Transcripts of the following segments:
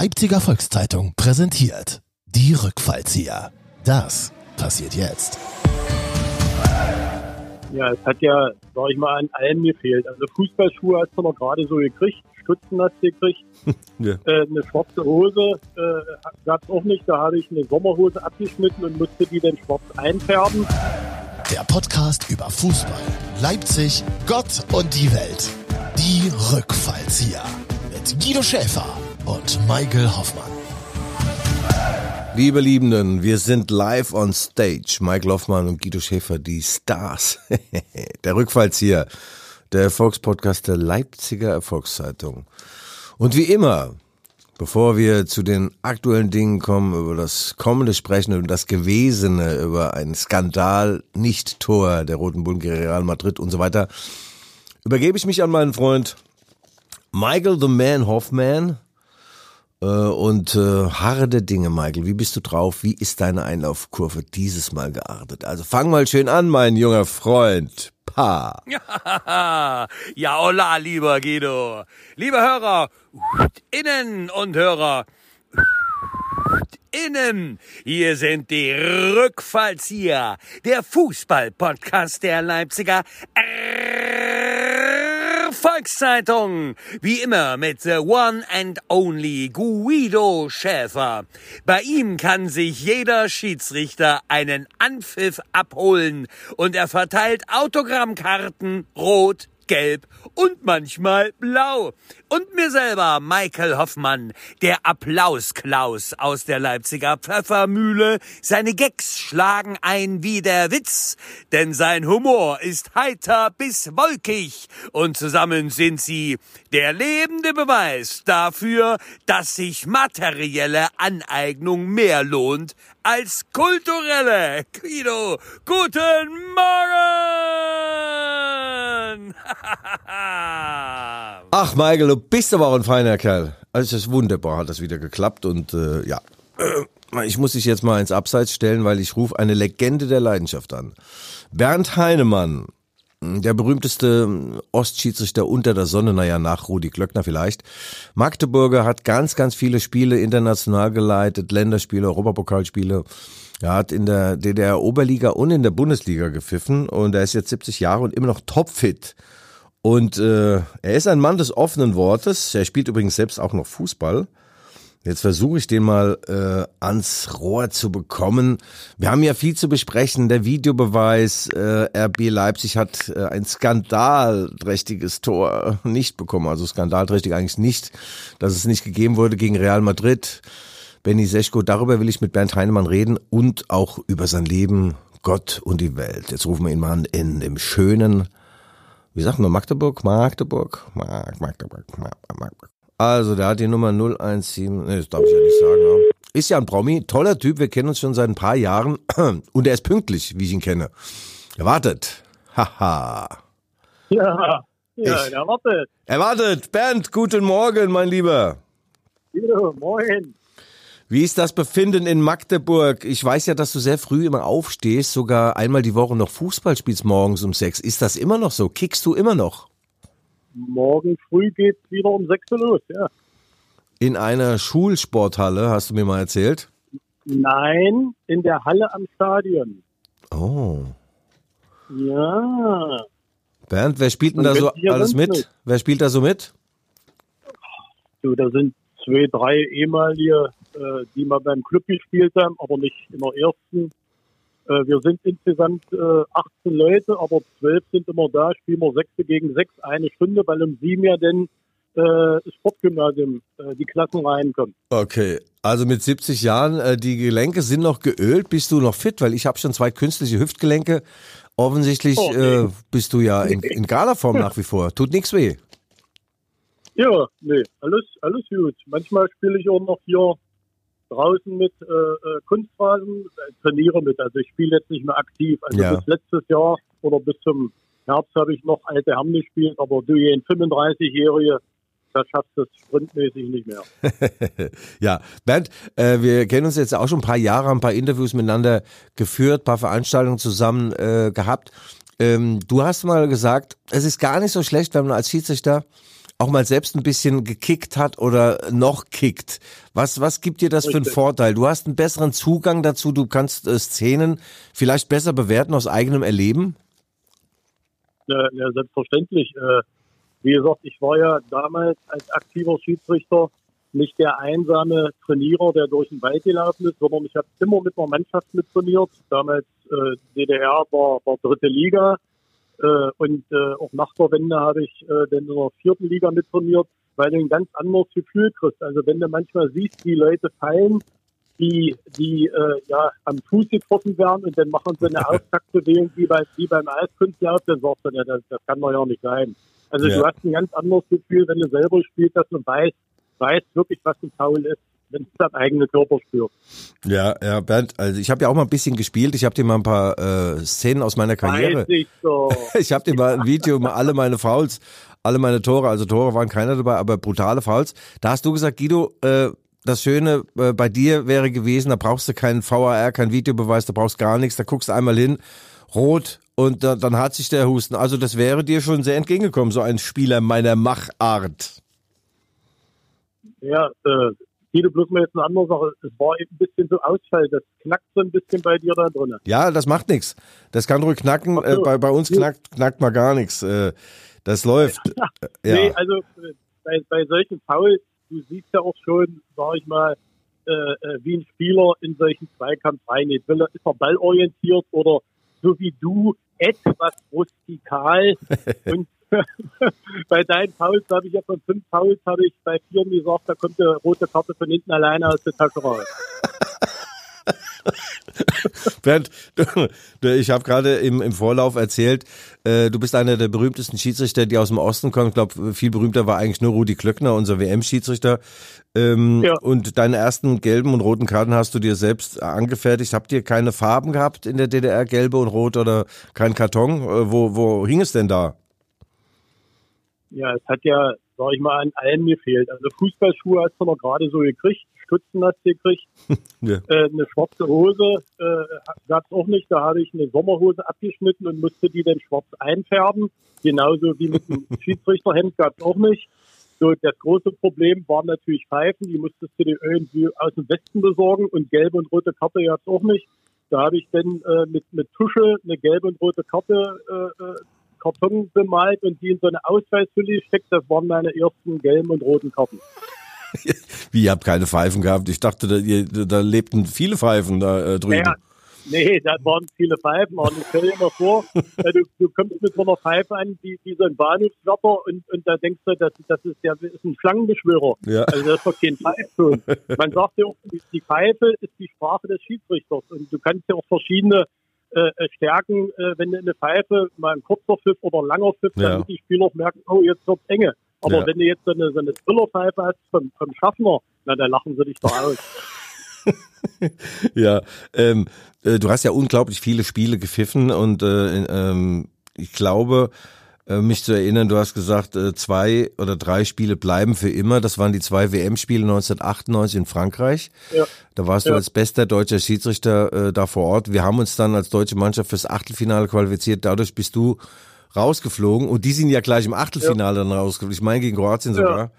Leipziger Volkszeitung präsentiert die Rückfallzieher. Das passiert jetzt. Ja, es hat ja, sag ich mal, an allen gefehlt. Also Fußballschuhe hast du noch gerade so gekriegt, Stutzen hast du gekriegt. Ja. Äh, eine schwarze Hose äh, gab es auch nicht. Da habe ich eine Sommerhose abgeschnitten und musste die dann schwarz einfärben. Der Podcast über Fußball, Leipzig, Gott und die Welt. Die Rückfallzieher. Mit Guido Schäfer und Michael Hoffmann. Liebe Liebenden, wir sind live on stage. Mike Loffmann und Guido Schäfer, die Stars. der Rückfallzieher, der Erfolgspodcast der Leipziger Erfolgszeitung. Und wie immer, bevor wir zu den aktuellen Dingen kommen, über das Kommende sprechen und das Gewesene, über einen Skandal, Nicht-Tor der Roten gegen Real Madrid und so weiter, übergebe ich mich an meinen Freund Michael the Man Hoffman. Äh, und äh, harre der Dinge, Michael. Wie bist du drauf? Wie ist deine Einlaufkurve dieses Mal geartet? Also fang mal schön an, mein junger Freund. Pa. ja, hola, lieber Guido. Liebe Hörer, innen und Hörer, innen. Hier sind die Rückfallzieher, der Fußball-Podcast der Leipziger Volkszeitung. Wie immer mit the one and only Guido Schäfer. Bei ihm kann sich jeder Schiedsrichter einen Anpfiff abholen und er verteilt Autogrammkarten rot, gelb und manchmal blau. Und mir selber, Michael Hoffmann, der Applausklaus aus der Leipziger Pfeffermühle. Seine Gags schlagen ein wie der Witz, denn sein Humor ist heiter bis wolkig. Und zusammen sind sie der lebende Beweis dafür, dass sich materielle Aneignung mehr lohnt als kulturelle. Guido, guten Morgen! Ach, Michael, du bist aber auch ein feiner Kerl. Also es ist wunderbar, hat das wieder geklappt und äh, ja. Ich muss dich jetzt mal ins Abseits stellen, weil ich rufe eine Legende der Leidenschaft an. Bernd Heinemann, der berühmteste Ostschiedsrichter unter der Sonne, naja, nach Rudi Glöckner vielleicht. Magdeburger hat ganz, ganz viele Spiele international geleitet, Länderspiele, Europapokalspiele. Er hat in der DDR Oberliga und in der Bundesliga gepfiffen und er ist jetzt 70 Jahre und immer noch topfit. Und äh, er ist ein Mann des offenen Wortes. Er spielt übrigens selbst auch noch Fußball. Jetzt versuche ich den mal äh, ans Rohr zu bekommen. Wir haben ja viel zu besprechen. Der Videobeweis, äh, RB Leipzig hat äh, ein skandalträchtiges Tor nicht bekommen. Also skandalträchtig eigentlich nicht, dass es nicht gegeben wurde gegen Real Madrid. Benny Seschko, darüber will ich mit Bernd Heinemann reden und auch über sein Leben, Gott und die Welt. Jetzt rufen wir ihn mal an in dem schönen, wie sagt man, Magdeburg? Magdeburg? Mag, Magdeburg, Magdeburg. Also, der hat die Nummer 017, nee, das darf ich ja nicht sagen. Ist ja ein Promi, toller Typ, wir kennen uns schon seit ein paar Jahren und er ist pünktlich, wie ich ihn kenne. Er wartet. Haha. Ja, ja, Ich- der wartet. Er wartet. Bernd, guten Morgen, mein Lieber. Ja, moin. Wie ist das Befinden in Magdeburg? Ich weiß ja, dass du sehr früh immer aufstehst, sogar einmal die Woche noch Fußball spielst morgens um sechs. Ist das immer noch so? Kickst du immer noch? Morgen früh geht's wieder um 6 Uhr los, ja. In einer Schulsporthalle, hast du mir mal erzählt? Nein, in der Halle am Stadion. Oh. Ja, Bernd, wer spielt denn da so alles mit? nicht. Wer spielt da so mit? du, da sind zwei, drei ehemalige, äh, die mal beim Club gespielt haben, aber nicht in der ersten. Äh, wir sind insgesamt äh, 18 Leute, aber 12 sind immer da, spielen wir 6 gegen 6, eine Stunde, weil um 7 ja dann äh, das Sportgymnasium, äh, die Klassen reinkommen. Okay, also mit 70 Jahren, äh, die Gelenke sind noch geölt. Bist du noch fit? Weil ich habe schon zwei künstliche Hüftgelenke. Offensichtlich Oh, nee. äh, bist du ja in, in Galaform nach wie vor. Tut nichts weh. Ja, nee, alles, alles gut. Manchmal spiele ich auch noch hier draußen mit äh, äh, Kunstrasen, äh, trainiere mit. Also ich spiele jetzt nicht mehr aktiv. Also Ja. bis letztes Jahr oder bis zum Herbst habe ich noch alte Hamm gespielt, aber du, ein 35-Jährige, da schaffst du es sprintmäßig nicht mehr. ja, Bernd, äh, wir kennen uns jetzt auch schon ein paar Jahre, ein paar Interviews miteinander geführt, ein paar Veranstaltungen zusammen äh, gehabt. Ähm, du hast mal gesagt, es ist gar nicht so schlecht, wenn man als Schiedsrichter auch mal selbst ein bisschen gekickt hat oder noch kickt. Was, was gibt dir das für einen Richtig. Vorteil? Du hast einen besseren Zugang dazu, du kannst äh, Szenen vielleicht besser bewerten aus eigenem Erleben? Ja, ja, selbstverständlich. Äh, wie gesagt, ich war ja damals als aktiver Schiedsrichter nicht der einsame Trainierer, der durch den Wald gelaufen ist, sondern ich habe immer mit einer Mannschaft mit trainiert. Damals äh, DDR war, war dritte Liga äh, und äh, auch nach der Wende habe ich äh, dann in der vierten Liga mit trainiert, weil du ein ganz anderes Gefühl kriegst. Also wenn du manchmal siehst, wie Leute fallen, die, die äh, ja am Fuß getroffen werden und dann machen sie eine Auftaktbewegung wie, bei, wie beim Eiskunstlauf, dann sagst du, ja, das, das kann doch ja nicht sein. Also Ja. du hast ein ganz anderes Gefühl, wenn du selber spielst, dass du weißt, weißt wirklich, was ein Foul ist, wenn du deinen eigenen Körper spürst. Ja, ja, Bernd, also ich habe ja auch mal ein bisschen gespielt. Ich habe dir mal ein paar äh, Szenen aus meiner Karriere. Ich so. Ich habe dir mal ein Video, mal alle meine Fouls, alle meine Tore, also Tore waren keiner dabei, aber brutale Fouls. Da hast du gesagt, Guido, äh, das Schöne äh, bei dir wäre gewesen, da brauchst du keinen VAR, keinen Videobeweis, da brauchst gar nichts, da guckst du einmal hin, rot und da, dann hat sich der Husten. Also das wäre dir schon sehr entgegengekommen, so ein Spieler meiner Machart. Ja, äh, Guido, bloß mal jetzt eine andere Sache. Es war eben ein bisschen so Ausfall, das knackt so ein bisschen bei dir da drin. Ja, das macht nichts. Das kann ruhig knacken. Ach Äh, so. bei, bei uns knackt, knackt mal gar nichts. Äh, das läuft. Ja. Nee, also bei, bei solchen Fouls, du siehst ja auch schon, sag ich mal, äh, äh, wie ein Spieler in solchen Zweikampf reingeht. Will er, ist er ballorientiert oder so wie du etwas rustikal und bei deinen Fouls habe ich ja von fünf Fouls habe ich bei vier gesagt, da kommt eine rote Karte von hinten alleine aus der Tasche raus. Bernd, ich habe gerade im, im Vorlauf erzählt, äh, du bist einer der berühmtesten Schiedsrichter, die aus dem Osten kommen. Ich glaube, viel berühmter war eigentlich nur Rudi Klöckner, unser WM-Schiedsrichter. Ähm, Ja. Und deine ersten gelben und roten Karten hast du dir selbst angefertigt. Habt ihr keine Farben gehabt in der DDR, gelbe und rot oder kein Karton? Äh, wo, wo hing es denn da? Ja, es hat ja, sag ich mal, an allem gefehlt. Also Fußballschuhe hast du noch gerade so gekriegt, Stutzen hast du gekriegt, Ja. äh, eine schwarze Hose äh, gab es auch nicht. Da habe ich eine Sommerhose abgeschnitten und musste die dann schwarz einfärben. Genauso wie mit dem Schiedsrichterhemd gab es auch nicht. So, das große Problem waren natürlich Pfeifen, die musstest du dir irgendwie aus dem Westen besorgen und gelbe und rote Karte gab es auch nicht. Da habe ich dann äh, mit, mit Tusche eine gelbe und rote Karte äh, äh, Karton bemalt und die in so eine Ausweishülle gesteckt. Das waren meine ersten gelben und roten Karten. Wie, ihr habt keine Pfeifen gehabt? Ich dachte, da, ihr, da lebten viele Pfeifen da äh, drüben. Naja, nee, da waren viele Pfeifen. Und stell dir mal vor, äh, du, du kommst mit so einer Pfeife an, wie, wie so ein Bahnhofswärter und, und da denkst du, das, das ist der ist ein Schlangenbeschwörer. Ja. Also das ist doch kein Pfeifton. Man sagt ja auch, die- die Pfeife ist die Sprache des Schiedsrichters und du kannst ja auch verschiedene äh, Stärken, äh, wenn du eine Pfeife, mal ein kurzer Pfiff oder ein langer Pfiff, Ja. damit die Spieler auch merken, oh, jetzt wird's enge. Aber Ja. wenn du jetzt so eine, so eine Trillerpfeife hast vom, vom Schaffner, na, da lachen sie dich doch aus. Ja, ähm, äh, du hast ja unglaublich viele Spiele gepfiffen und äh, ähm, ich glaube, mich zu erinnern, du hast gesagt, äh, zwei oder drei Spiele bleiben für immer. Das waren die zwei WM-Spiele 1998 in Frankreich. Ja. Da warst du Ja. als bester deutscher Schiedsrichter äh, da vor Ort. Wir haben uns dann als deutsche Mannschaft fürs Achtelfinale qualifiziert. Dadurch bist du rausgeflogen und die sind ja gleich im Achtelfinale dann rausgeflogen. Ich meine gegen Kroatien Ja. sogar.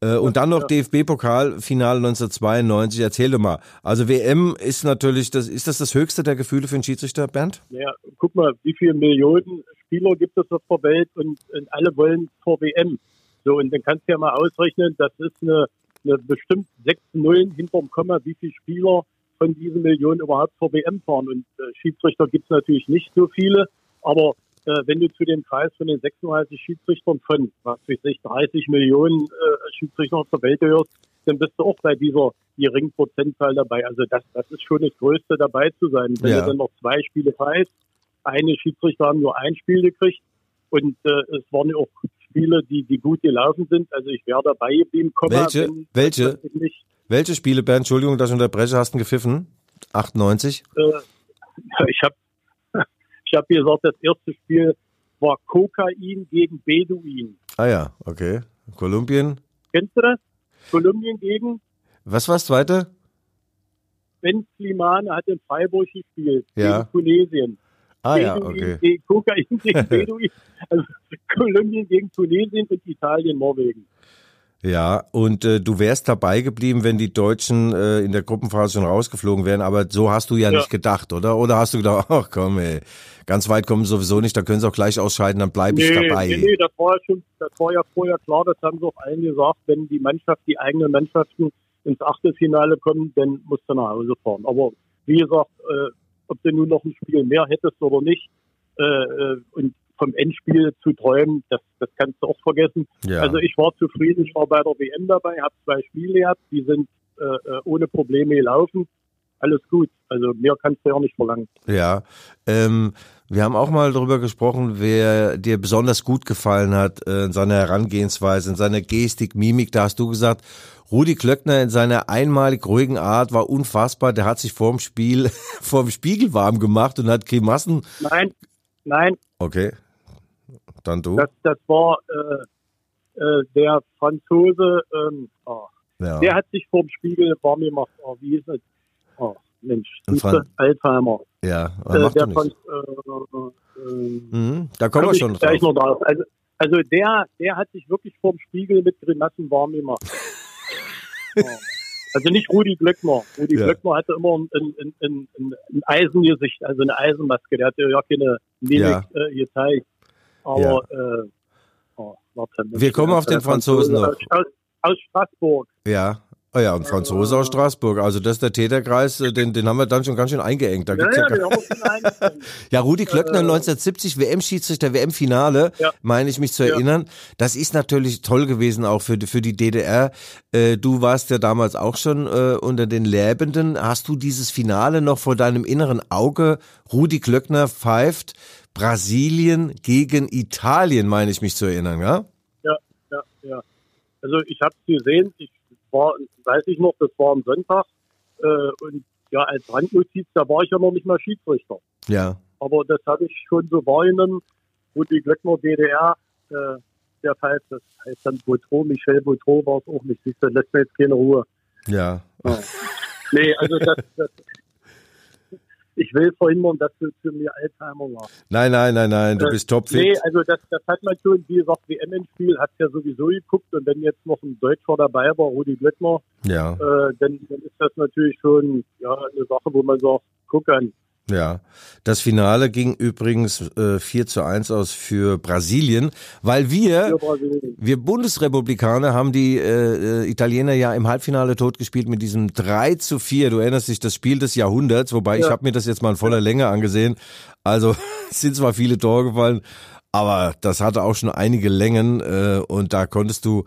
Äh, und dann noch DFB-Pokalfinale 1992. Erzähl doch mal. Also WM ist natürlich, das, ist das das höchste der Gefühle für einen Schiedsrichter, Bernd? Ja, guck mal, wie viele Millionen Spieler gibt es auf der Welt und, und alle wollen zur WM. So, und dann kannst du ja mal ausrechnen, das ist eine, eine bestimmt sechs Nullen hinterm Komma, wie viele Spieler von diesen Millionen überhaupt zur WM fahren. Und äh, Schiedsrichter gibt es natürlich nicht so viele, aber äh, wenn du zu dem Kreis von den 36 Schiedsrichtern von, was weiß ich, 30 Millionen äh, Schiedsrichter auf der Welt gehörst, dann bist du auch bei dieser geringen Prozentzahl dabei. Also das, das ist schon das Größte dabei zu sein. Wenn Ja. du dann noch zwei Spiele weißt, eine Schiedsrichter haben nur ein Spiel gekriegt und äh, es waren ja auch Spiele, die, die gut gelaufen sind. Also ich wäre dabei geblieben. Komma, Welche? wenn- Welche? Welche Spiele, Bernd, Entschuldigung, dass ich unterbreche, hast du gepfiffen? 98? äh, ich habe ich hab gesagt, das erste Spiel war Kokain gegen Beduin. Ah ja, okay. Kolumbien. Kennst du das? Kolumbien gegen Was war das zweite? Ben Slimane hat in Freiburg gespielt, Ja. gegen Tunesien. Ah ja, Beduin okay. gegen Kokain gegen Beduin. Also Kolumbien gegen Tunesien und Italien, Norwegen. Ja, und äh, du wärst dabei geblieben, wenn die Deutschen äh, in der Gruppenphase schon rausgeflogen wären, aber so hast du ja, Ja. nicht gedacht, oder? Oder hast du gedacht, ach komm, ey, ganz weit kommen sowieso nicht, da können sie auch gleich ausscheiden, dann bleibe ich dabei. nee, nee, das war ja schon, das war ja vorher klar, das haben sie auch allen gesagt, wenn die Mannschaft, die eigenen Mannschaften ins Achtelfinale kommen, dann musst du nach Hause fahren. Aber wie gesagt, äh, ob du nun noch ein Spiel mehr hättest oder nicht, äh, äh, und vom Endspiel zu träumen, das, das kannst du auch vergessen. Ja. Also ich war zufrieden, ich war bei der WM dabei, habe zwei Spiele gehabt, die sind äh, äh, ohne Probleme gelaufen. Alles gut. Also mehr kannst du ja auch nicht verlangen. Ja, ähm, wir haben auch mal darüber gesprochen, wer dir besonders gut gefallen hat äh, in seiner Herangehensweise, in seiner Gestik, Mimik. Da hast du gesagt, Rudi Klöckner in seiner einmalig ruhigen Art war unfassbar. Der hat sich vorm Spiel, vorm Spiegel warm gemacht und hat Grimassen. Nein, nein, Okay, dann du. Das, das war äh, äh, der Franzose, ähm, oh, Ja. der hat sich vorm Spiegel warm gemacht. Oh, wie ist es? Oh, Mensch, Ein siehste, Fran- Alzheimer. Ja, Äh, macht der Franz, äh, äh, Mhm, da kommen wir komm schon drauf. noch drauf. Also, also der, der hat sich wirklich vorm Spiegel mit Grimassen warm gemacht. oh. Also nicht Rudi Glöckner. Rudi Ja. Glöckner hatte immer ein, ein, ein, ein, ein Eisengesicht, also eine Eisenmaske. Der hatte ja keine Mimik Ja. äh, gezeigt. Aber äh, oh, warte, Wir kommen auf den Franzosen noch. Aus, aus, Straßburg. Ja. Oh ja, und Franzose aus Straßburg. Also das ist der Täterkreis, äh, den, den haben wir dann schon ganz schön eingeengt. Da Ja, gibt's ja, ja, eingestellt. Ja, Rudi Klöckner Äh, 1970 WM-Schiedsrichter, WM-Finale, Ja. meine ich mich zu Ja. erinnern. Das ist natürlich toll gewesen auch für, die- für die DDR. Äh, du warst ja damals auch schon äh, unter den Lebenden. Hast du dieses Finale noch vor deinem inneren Auge? Rudi Klöckner pfeift Brasilien gegen Italien, meine ich mich zu erinnern, ja? ja, ja, ja. Also ich habe es gesehen, ich war, weiß ich noch, das war am Sonntag äh, und ja, als Randnotiz, da war ich ja noch nicht mal Schiedsrichter. Ja. Aber das habe ich schon so wahrgenommen, wo die Glöckner DDR, äh, der Fall, das heißt dann Boutreau, Michel Boutreau war es auch nicht, siehst du, lässt mir jetzt keine Ruhe. Ja. Nee, also das, das ich will verhindern, dass du für mir Alzheimer machst. Nein, nein, nein, nein, du Äh, bist topfit. Nee, also das, das hat man schon, wie gesagt, WM-Spiel hat ja sowieso geguckt und wenn jetzt noch ein Deutscher dabei war, Rudi Glöckner, Ja. äh, dann, dann ist das natürlich schon ja, eine Sache, wo man sagt, guck an. Ja, das Finale ging übrigens äh, 4 zu 1 aus für Brasilien, weil wir, Brasilien. wir Bundesrepublikaner haben die äh, äh, Italiener ja im Halbfinale totgespielt mit diesem 3 zu 4. Du erinnerst dich, das Spiel des Jahrhunderts, wobei ich Ja. habe mir das jetzt mal in voller Länge angesehen. Also sind zwar viele Tore gefallen, aber das hatte auch schon einige Längen äh, und da konntest du,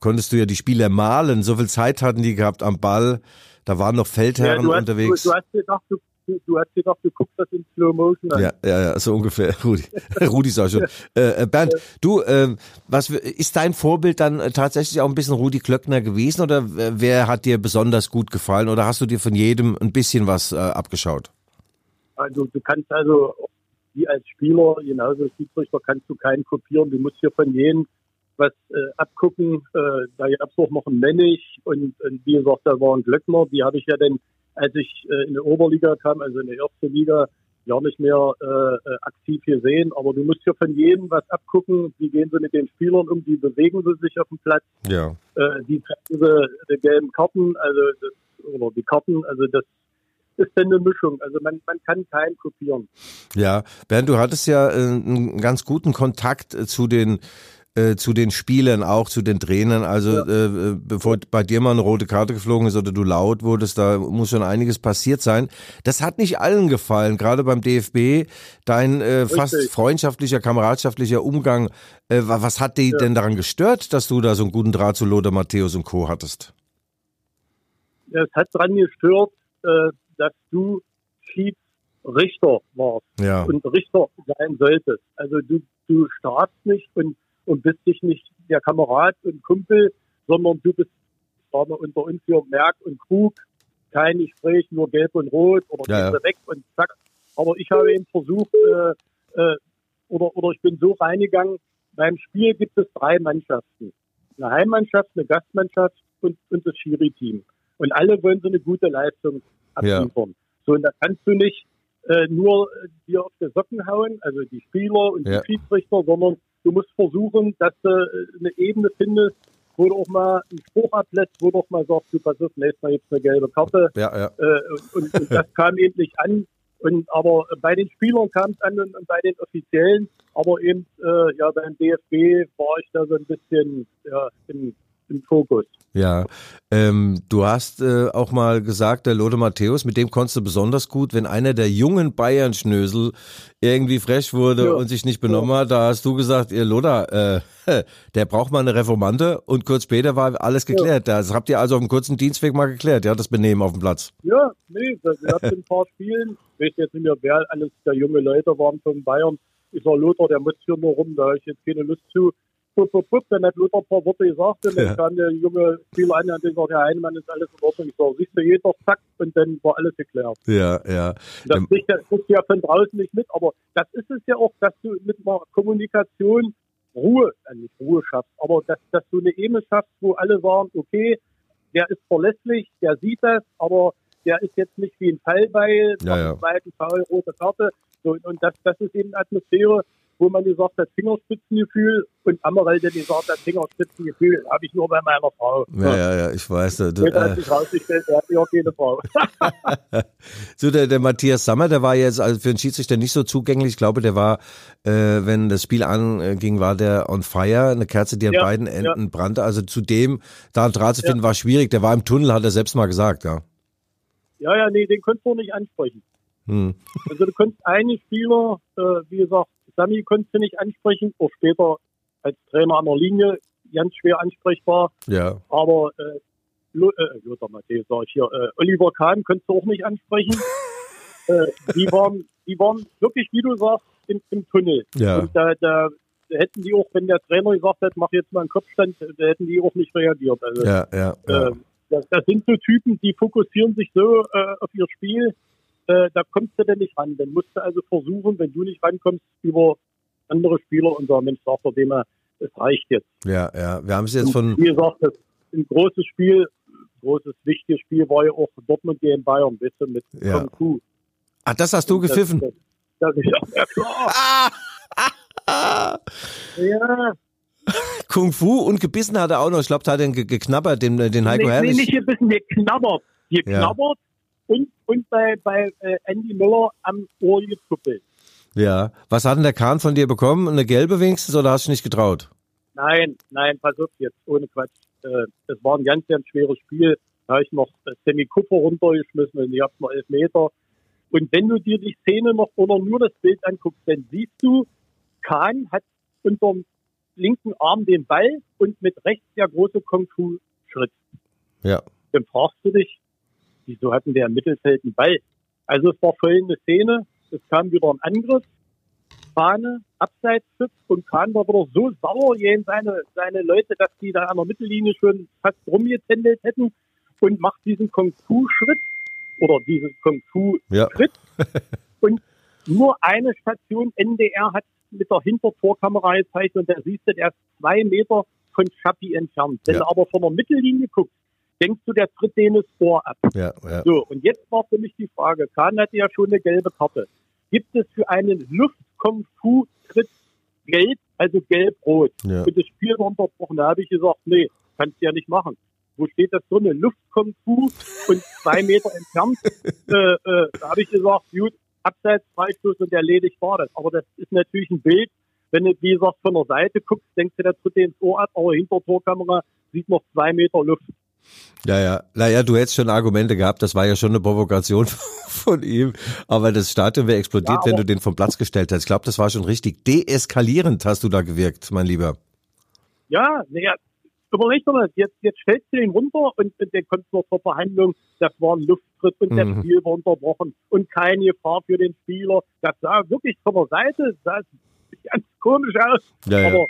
konntest du ja die Spieler malen. So viel Zeit hatten die gehabt am Ball. Da waren noch Feldherren du, hast, unterwegs. Du, du hast gedacht, du, du, hast gedacht, du guckst das in Slow Motion an. Ja, ja, ja, so ungefähr. Rudi, Rudi sag schon. Äh, äh, Bernd, du, ähm, was ist dein Vorbild dann äh, tatsächlich auch ein bisschen Rudi Klöckner gewesen oder äh, wer hat dir besonders gut gefallen oder hast du dir von jedem ein bisschen was äh, abgeschaut? Also du kannst also, wie als Spieler, genauso als Schiedsrichter, kannst du keinen kopieren. Du musst hier von jedem was äh, abgucken. Äh, da gab es auch noch einen Mennig und, und wie gesagt, da war ein Glöckner. Die habe ich ja dann, als ich äh, in die Oberliga kam, also in die erste Liga, ja nicht mehr äh, äh, aktiv gesehen. Aber du musst hier von jedem was abgucken. Wie gehen sie mit den Spielern um? Wie bewegen sie sich auf dem Platz? Ja. Äh, wie zeigen sie die gelben Karten? Also das, oder die Karten? Also das ist dann eine Mischung. Also man, man kann keinen kopieren. Ja, Bernd, du hattest ja äh, einen ganz guten Kontakt äh, zu den äh, zu den Spielern, auch zu den Trainern. Also äh, äh, bevor bei dir mal eine rote Karte geflogen ist oder du laut wurdest, da muss schon einiges passiert sein. Das hat nicht allen gefallen, gerade beim DFB. Dein äh, fast Richtig. freundschaftlicher, kameradschaftlicher Umgang. Äh, wa- was hat dich denn daran gestört, dass du da so einen guten Draht zu Lothar Matthäus und Co. hattest? es hat dran gestört, äh, dass du Schiedsrichter warst Ja, und Richter sein solltest. Also du, du startst nicht und, und bist dich nicht der Kamerad und Kumpel, sondern du bist sagen wir, unter uns hier Merk und Krug, kein Gespräch, nur gelb und rot oder Ja, ja. weg und zack. Aber ich habe eben versucht, äh, äh, oder, oder ich bin so reingegangen, beim Spiel gibt es drei Mannschaften. Eine Heimmannschaft, eine Gastmannschaft und, und das Schiri-Team. Und alle wollen so eine gute Leistung abliefern. So, und da kannst du nicht äh, nur dir auf die Socken hauen, also die Spieler und Ja. die Schiedsrichter, sondern du musst versuchen, dass du äh, eine Ebene findest, wo du auch mal einen Spruch ablässt, wo du auch mal sagst, du pass auf, nächstes Mal gibt's eine gelbe Karte. Ja, ja. Äh, und, und das kam eben nicht an. Und aber bei den Spielern kam es an und, und bei den Offiziellen, aber eben äh, ja beim DFB war ich da so ein bisschen ja, im, im Fokus. Ja, ähm, du hast äh, auch mal gesagt, der Lothar Matthäus, mit dem konntest du besonders gut, wenn einer der jungen Bayern-Schnösel irgendwie frech wurde Ja. und sich nicht benommen hat, da hast du gesagt, ihr Lothar, äh, der braucht mal eine Reformante und kurz später war alles geklärt. Das habt ihr also auf einem kurzen Dienstweg mal geklärt, ja, das Benehmen auf dem Platz. Ja, nee, wir hatten ein paar Spielen. Ich weiß jetzt nicht mehr, wer alles der junge Leute waren von Bayern. Ich sag, Lothar, der muss hier nur rum, da habe ich jetzt keine Lust zu. Pup, pup, pup, dann hat Lothar ein paar Worte gesagt und dann Ja. kam der junge Spieler an und hat gesagt, Herr Heinemann ist alles in Ordnung. Ich sag, siehst du, jeder zack und dann war alles geklärt. Ja, ja. Das Ähm, das kriegst du ja von draußen nicht mit, aber das ist es ja auch, dass du mit einer Kommunikation Ruhe, äh, nicht Ruhe schaffst, aber dass, dass du eine Ebene schaffst, wo alle sagen, okay, der ist verlässlich, der sieht das, aber der ist jetzt nicht wie ein Fallbeil, Ja, ja. zweiten Foul, rote Karte. So, und das, das ist eben Atmosphäre, wo man gesagt hat, Fingerspitzengefühl und Ammerel, der gesagt hat, Fingerspitzengefühl, habe ich nur bei meiner Frau. ja, ja, ja, ich weiß. Du, Später hat äh, sich rausgestellt, er hat ja auch keine Frau. So, der, der Matthias Sammer, der war jetzt also für den Schiedsrichter nicht so zugänglich. Ich glaube, der war, äh, wenn das Spiel anging, war der on fire, eine Kerze, die an Ja, beiden Enden brannte. Also zu dem, da einen Draht zu Ja. finden, war schwierig. Der war im Tunnel, hat er selbst mal gesagt, ja. ja, ja, nee, den konntest du nicht ansprechen. Hm. Also du konntest einen Spieler, äh, wie gesagt, Sami konntest du nicht ansprechen, auch später als Trainer an der Linie ganz schwer ansprechbar. Ja, Aber äh, Lo- äh, Lothar Matthäus sag ich hier, äh, Oliver Kahn konntest du auch nicht ansprechen. äh, die waren, die waren wirklich, wie du sagst, im, im Tunnel. ja, Und da, da hätten die auch, wenn der Trainer gesagt hat, mach jetzt mal einen Kopfstand, da hätten die auch nicht reagiert. Also ja, ja. ja. äh, das, das sind so Typen, die fokussieren sich so äh, auf ihr Spiel, äh, da kommst du denn nicht ran. Dann musst du also versuchen, wenn du nicht rankommst, über andere Spieler und sagen, Mensch, sag doch dem mal, es reicht jetzt. Ja, ja. Wir haben es jetzt von, wie gesagt, das ein großes Spiel, großes, wichtiges Spiel war ja auch Dortmund gegen Bayern, weißt du, mit Ja. Kung Fu. ah, das hast du Das- gepfiffen. Das, das ist ja, klar. Ja, Kung Fu und gebissen hat er auch noch. Ich glaube, da hat er ge- geknabbert, den, den Heiko nee, nee, Herrlich. nicht ein bisschen geknabbert. Geknabbert und, und bei, bei äh, Andy Miller am Ohr gezuppelt. Ja. Was hat denn der Kahn von dir bekommen? Eine gelbe wenigstens oder hast du nicht getraut? Nein, nein, pass auf jetzt, ohne Quatsch. Äh, das war ein ganz, ganz schweres Spiel. Da habe ich noch äh, Sammy Kupfer runtergeschmissen und ich habe noch elf Meter. Und wenn du dir die Szene noch oder nur das Bild anguckst, dann siehst du, Kahn hat unterm linken Arm den Ball und mit rechts der große Kung-Fu-Schritt. Ja. Dann fragst du dich, wieso hatten der im Mittelfeld einen Ball? Also es war folgende Szene, es kam wieder ein Angriff, Fahne, Abseitspfiff und Kahn war wieder so sauer gegen seine, seine Leute, dass die da an der Mittellinie schon fast rumgetendelt hätten und macht diesen Kung-Fu-Schritt oder diesen Kung-Fu-Schritt Ja. und nur eine Station NDR hat mit der Hintertorkamera gezeigt und da siehst du, der ist zwei Meter von Schappi entfernt. Wenn Ja. du aber von der Mittellinie guckst, denkst du, der tritt denen das Ohr ab. Ja, ja. So, und jetzt war für mich die Frage, Kahn hatte ja schon eine gelbe Karte. Gibt es für einen Luft-Kung-Fu-Tritt gelb, also gelb-rot? Ja. Und das Spiel war unterbrochen. Da habe ich gesagt, nee, kannst du ja nicht machen. Wo steht das drin? Luft-Kung-Fu und zwei Meter entfernt. äh, äh, da habe ich gesagt, gut, Abseits, Freistoß und erledigt war das. Aber das ist natürlich ein Bild, wenn du, wie gesagt, von der Seite guckst, denkst du, der tritt dir ins Ohr ab, aber hinter Torkamera sieht noch zwei Meter Luft. Ja, ja. Naja, du hättest schon Argumente gehabt, das war ja schon eine Provokation von ihm. Aber das Stadion wäre explodiert, Ja, wenn du den vom Platz gestellt hast. Ich glaube, das war schon richtig. Deeskalierend hast du da gewirkt, mein Lieber. Ja, naja, überleg doch mal, jetzt, jetzt stellst du den runter und, und der kommt noch zur Verhandlung, das war ein Lufttritt und Mhm. das Spiel war unterbrochen und keine Gefahr für den Spieler. Das sah wirklich von der Seite, sah ganz komisch aus. Ja, ja. Aber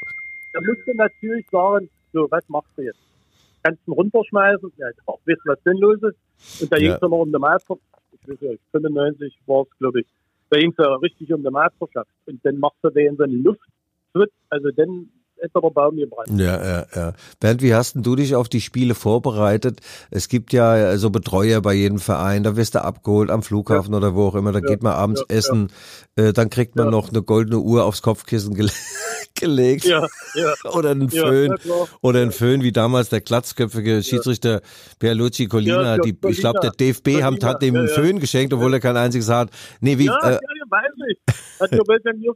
da musst du natürlich sagen, so, was machst du jetzt? Kannst du ihn runterschmeißen? Ja, auch wissen, was denn los ist. Und da Ja. ging es ja noch um die Meisterschaft. Ich weiß ja, 95 war es, glaube ich. Da ging es ja richtig um die Meisterschaft. Und dann machst du den so einen Lufttritt. Also dann hätte der Baum gebrannt. Ja, ja, ja. Bernd, wie hast denn du dich auf die Spiele vorbereitet? Es gibt ja so Betreuer bei jedem Verein, da wirst du abgeholt am Flughafen ja. oder wo auch immer, da ja, geht man abends ja, essen, äh, dann kriegt man noch eine goldene Uhr aufs Kopfkissen gele gelegt. Ja, ja. oder einen Föhn. oder einen Föhn, wie damals der glatzköpfige Schiedsrichter Pierluigi Collina. die, ich glaube, der DFB hat dem einen Föhn geschenkt, obwohl er kein einziges hat. Nee, wie, äh, weiß ich. Hat mir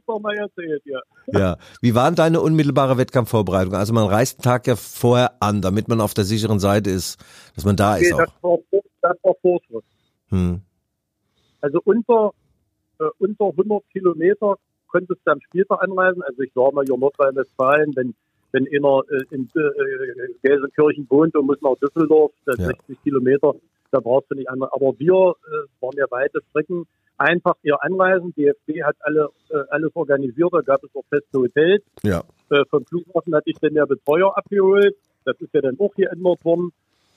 noch mal erzählt, ja. Ja. Wie waren deine unmittelbare Wettkampfvorbereitung? Also man reist einen Tag ja vorher an, damit man auf der sicheren Seite ist, dass man da okay, ist auch. Das war, das war Vorschrift. Hm. Also unter, äh, unter 100 Kilometer konntest du am Spieltag anreisen. Also ich sage mal hier Nordrhein-Westfalen, wenn wenn einer äh, in äh, Gelsenkirchen wohnt und muss nach Düsseldorf, das ja. 60 Kilometer, da brauchst du nicht an. Aber wir äh, waren ja weite Strecken, einfach ihr anreisen. DFB hat alle äh, alles organisiert, da gab es auch feste Hotels. Ja. Äh, vom Flughafen hatte ich dann der Betreuer abgeholt. Das ist ja dann auch geändert worden.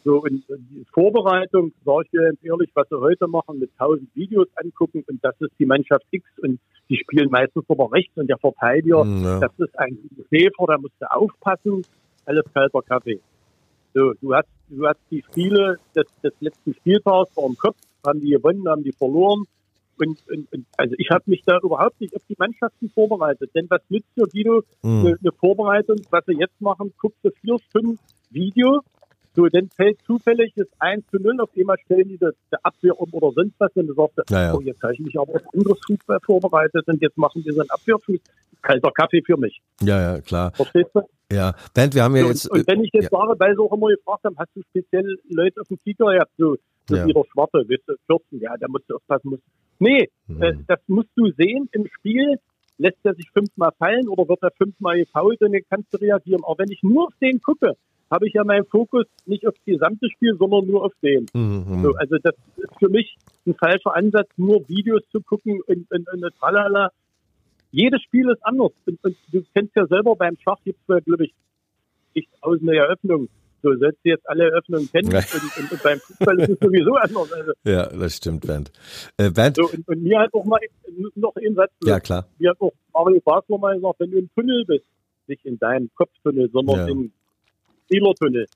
So, und die Vorbereitung, sage ich dir ganz ehrlich, was sie heute machen, mit tausend Videos angucken und das ist die Mannschaft X und die spielen meistens aber rechts und der Verteidiger, hm, ja. das ist ein Käfer, da musst du aufpassen, alles kalter Kaffee. So, du hast, du hast die Spiele des, des letzten Spieltags vor dem Kopf, haben die gewonnen, haben die verloren. Und, und, und also ich habe mich da überhaupt nicht auf die Mannschaften vorbereitet. Denn was nützt dir, Guido, mhm. eine, eine Vorbereitung, was sie jetzt machen, guckst du vier, fünf Videos so, dann fällt zufällig das 1 zu 0, auf einmal stellen die das, der Abwehr um oder sonst was und du sagst, naja. oh, jetzt habe ich mich aber auf anderes Fußball vorbereitet und jetzt machen wir so einen Abwehrfuß. Kalter Kaffee für mich. Ja, ja, klar. Verstehst du? Ja, Bernd, wir haben ja so, jetzt... Und, und, wenn ich jetzt ja. sage, weil sie auch immer gefragt haben, hast du speziell Leute auf dem Kicker gehabt, so, so ja. wie der Schwarte, weißt du, 14, ja, da musst du aufpassen. Musst. Nee, mhm. äh, das musst du sehen im Spiel, lässt er sich fünfmal fallen oder wird er fünfmal gefault und dann kannst du reagieren. Aber wenn ich nur auf den gucke, habe ich ja meinen Fokus nicht auf das gesamte Spiel, sondern nur auf den. Mhm. So, also das ist für mich ein falscher Ansatz, nur Videos zu gucken und, und, und tralala. Jedes Spiel ist anders. Und, und du kennst ja selber beim Schach gibt es, glaube ich, nicht tausende Eröffnungen. So, sollst du jetzt alle Eröffnungen kennen und, und, und, beim Fußball ist es sowieso anders. Also, ja, das stimmt, Bernd. Äh, Bernd? So, und, und, mir hat auch mal noch ein Satz. Ja, klar. Mir hat auch Mario Basler mal gesagt, wenn du im Tunnel bist, nicht in deinem Kopftunnel, sondern ja. in Spielertunnel.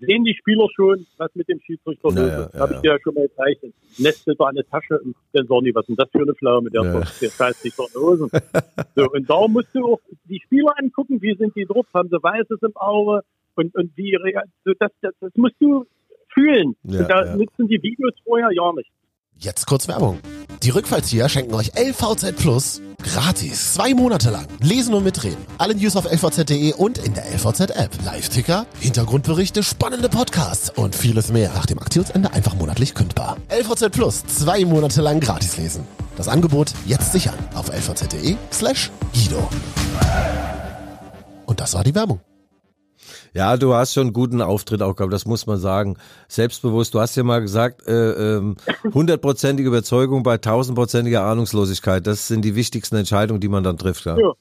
Sehen die Spieler schon, was mit dem Schiedsrichter los naja, ist? Ja, Habe ich dir ja schon mal gezeigt. Nestet da eine Tasche und dann sagen die, was ist denn das für eine Pflaume? Der, ja. der scheißt sich doch in Hosen. so, und da musst du auch die Spieler angucken, wie sind die drauf, haben sie Weißes im Auge und, und wie, so das, das, das musst du fühlen. Ja, und da ja. nutzen die Videos vorher ja nicht. Jetzt kurz Werbung. Die Rückfallzieher schenken euch LVZ Plus gratis. Zwei Monate lang. Lesen und mitreden. Alle News auf lvz.de und in der LVZ-App. Live-Ticker, Hintergrundberichte, spannende Podcasts und vieles mehr. Nach dem Aktionsende einfach monatlich kündbar. LVZ Plus. Zwei Monate lang gratis lesen. Das Angebot jetzt sichern auf lvz.de slash Guido. Und das war die Werbung. Ja, du hast schon einen guten Auftritt auch gehabt, das muss man sagen. Selbstbewusst, du hast ja mal gesagt, äh, ähm, hundertprozentige äh, Überzeugung bei tausendprozentiger Ahnungslosigkeit. Das sind die wichtigsten Entscheidungen, die man dann trifft. Ja. ja.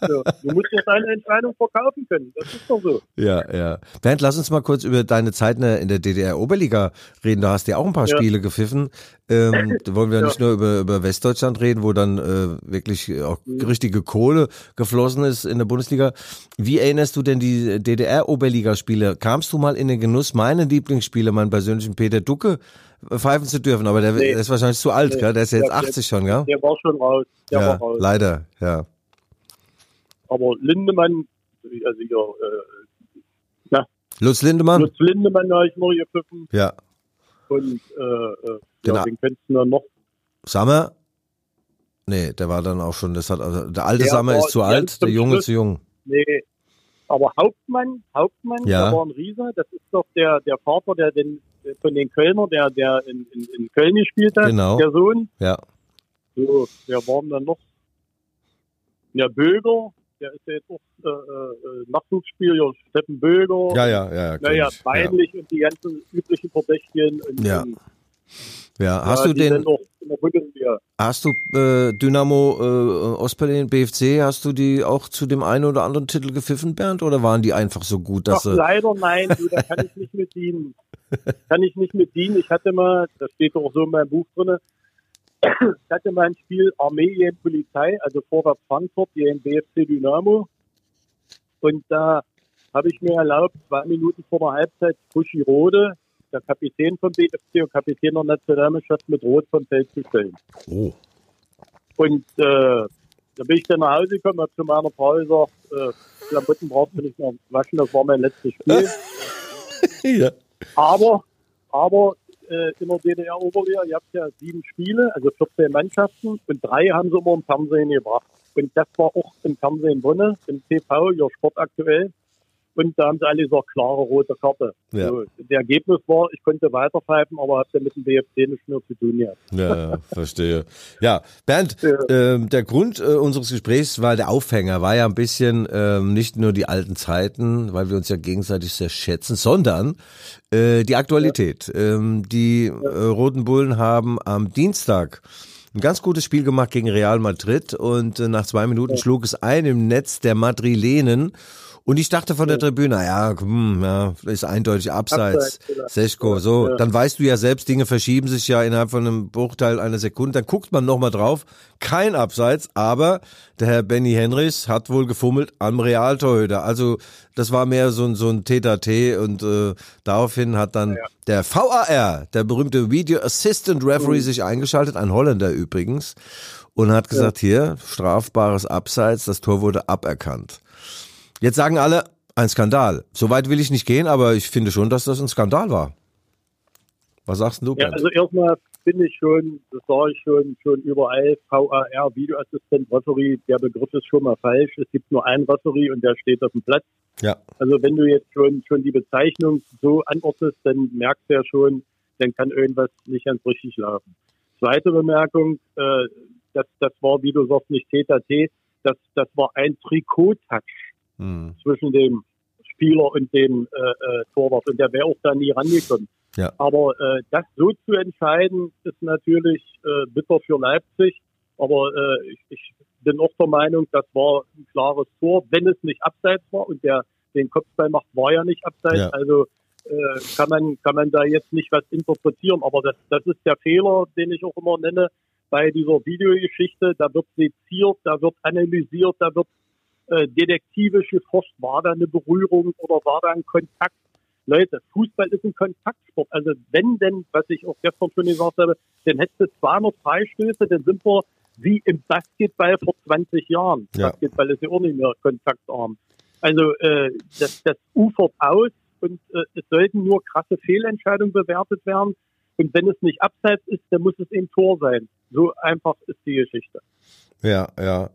Du musst ja deine Entscheidung verkaufen können. Das ist doch so. Ja, ja. Bernd, lass uns mal kurz über deine Zeit in der DDR-Oberliga reden. Da hast du ja auch ein paar ja. Spiele gepfiffen. Ähm, da wollen wir ja. nicht nur über, über Westdeutschland reden, wo dann äh, wirklich auch mhm. richtige Kohle geflossen ist in der Bundesliga. Wie erinnerst du denn die DDR-Oberligaspiele? Kamst du mal in den Genuss, meine Lieblingsspiele, meinen persönlichen Peter Ducke, pfeifen zu dürfen? Aber der, nee. ist wahrscheinlich zu alt, nee. gell? Der ist ja jetzt 80 der, schon, gell? Der war schon raus. Der ja, war raus. Leider, ja. Aber Lindemann, also ja, äh, na, Lutz Lindemann? Lutz Lindemann habe ich noch gepfiffen. Ja. Und äh, äh, ja, den kennst du dann noch. Sammer? Nee, der war dann auch schon, das hat, also der alte der Sammer ist zu alt, der Junge Schluss, zu jung. Nee, aber Hauptmann, Hauptmann, ja. der war ein Riese, das ist doch der, der Vater, der den, von den Kölner, der, der in, in, in Köln gespielt hat, genau. der Sohn. Ja. So, wer waren dann noch? Ja, Böger, der ist ja jetzt auch äh, äh, Nachwuchsspieler, Steffen Böger. Ja, ja, ja. Naja, Beinlich ja. und die ganzen üblichen Verdächtigen. Und, ja. Ja, hast ja, du den. Hast du äh, Dynamo äh, Ostberlin, BFC, hast du die auch zu dem einen oder anderen Titel gepfiffen, Bernd, oder waren die einfach so gut, dass Ach, leider nein, du, da kann ich nicht mit dienen. kann ich nicht mit dienen. Ich hatte mal, das steht auch so in meinem Buch drin, ich hatte mein Spiel Armee gegen Polizei, also Vorwärts Frankfurt gegen BFC Dynamo. Und da habe ich mir erlaubt, zwei Minuten vor der Halbzeit Buschi Rode, der Kapitän vom BFC und Kapitän der Nationalmannschaft mit Rot vom Feld zu stellen. Oh. Und äh, da bin ich dann nach Hause gekommen, habe zu meiner Frau gesagt, äh, Klamotten brauchst du nicht mehr waschen, das war mein letztes Spiel. ja. Aber, aber äh, in der DDR-Oberliga, ihr habt ja sieben Spiele, also 14 Mannschaften und drei haben sie immer im Fernsehen gebracht. Und das war auch im Fernsehen drinne, im TV, ihr Sport aktuell. Und da haben sie alle gesagt, klare rote Karte. Ja. So, der Ergebnis war, ich konnte weiterpfeifen, aber habe mit dem BFC nichts mehr zu tun gehabt. Ja, ja, verstehe. Ja, Bernd, Ja. ähm, der Grund äh, unseres Gesprächs war der Aufhänger, war ja ein bisschen ähm, nicht nur die alten Zeiten, weil wir uns ja gegenseitig sehr schätzen, sondern äh, die Aktualität. Ähm, die äh, Roten Bullen haben am Dienstag ein ganz gutes Spiel gemacht gegen Real Madrid und äh, nach zwei Minuten schlug es ein im Netz der Madrilenen. Und ich dachte von der Tribüne, ja, hm, ja, ist eindeutig abseits. Abseits. Seschko, so, Ja. dann weißt du ja selbst, Dinge verschieben sich ja innerhalb von einem Bruchteil einer Sekunde. Dann guckt man nochmal drauf, kein Abseits, aber der Herr Benny Henrichs hat wohl gefummelt am Realtorhüter. Also das war mehr so ein, so ein T-T und äh, daraufhin hat dann der VAR, der berühmte Video Assistant Referee, sich eingeschaltet, ein Holländer übrigens, und hat gesagt, hier, strafbares Abseits, das Tor wurde aberkannt. Jetzt sagen alle, ein Skandal. So weit will ich nicht gehen, aber ich finde schon, dass das ein Skandal war. Was sagst du, Ja, Bernd? also erstmal finde ich schon, das sage ich schon, schon überall, VAR, Videoassistent, Referee, der Begriff ist schon mal falsch. Es gibt nur einen Referee und der steht auf dem Platz. ja, Also wenn du jetzt schon, schon die Bezeichnung so anordnest, dann merkst du ja schon, dann kann irgendwas nicht ganz richtig laufen. Zweite Bemerkung, äh, das, das war, wie du sagst, nicht TTT, das, das war ein Trikot-Touch hm. zwischen dem Spieler und dem äh, äh, Torwart und der wäre auch da nie rangekommen. Ja. Aber äh, das so zu entscheiden, ist natürlich äh, bitter für Leipzig. Aber äh, ich, ich bin auch der Meinung, das war ein klares Tor, wenn es nicht abseits war und der den Kopfball macht, war ja nicht abseits. Ja. Also äh, kann man kann man da jetzt nicht was interpretieren. Aber das das ist der Fehler, den ich auch immer nenne bei dieser Videogeschichte. Da wird seziert, da wird analysiert, da wird äh, detektivisch geforscht, war da eine Berührung oder war da ein Kontakt? Leute, Fußball ist ein Kontaktsport. Also wenn denn, was ich auch gestern schon gesagt habe, dann hättest du 200 Freistöße, dann sind wir wie im Basketball vor 20 Jahren. Ja. Basketball ist ja auch nicht mehr kontaktarm. Also äh, das, das ufert aus und äh, es sollten nur krasse Fehlentscheidungen bewertet werden. Und wenn es nicht abseits ist, dann muss es eben Tor sein. So einfach ist die Geschichte. Ja, ja.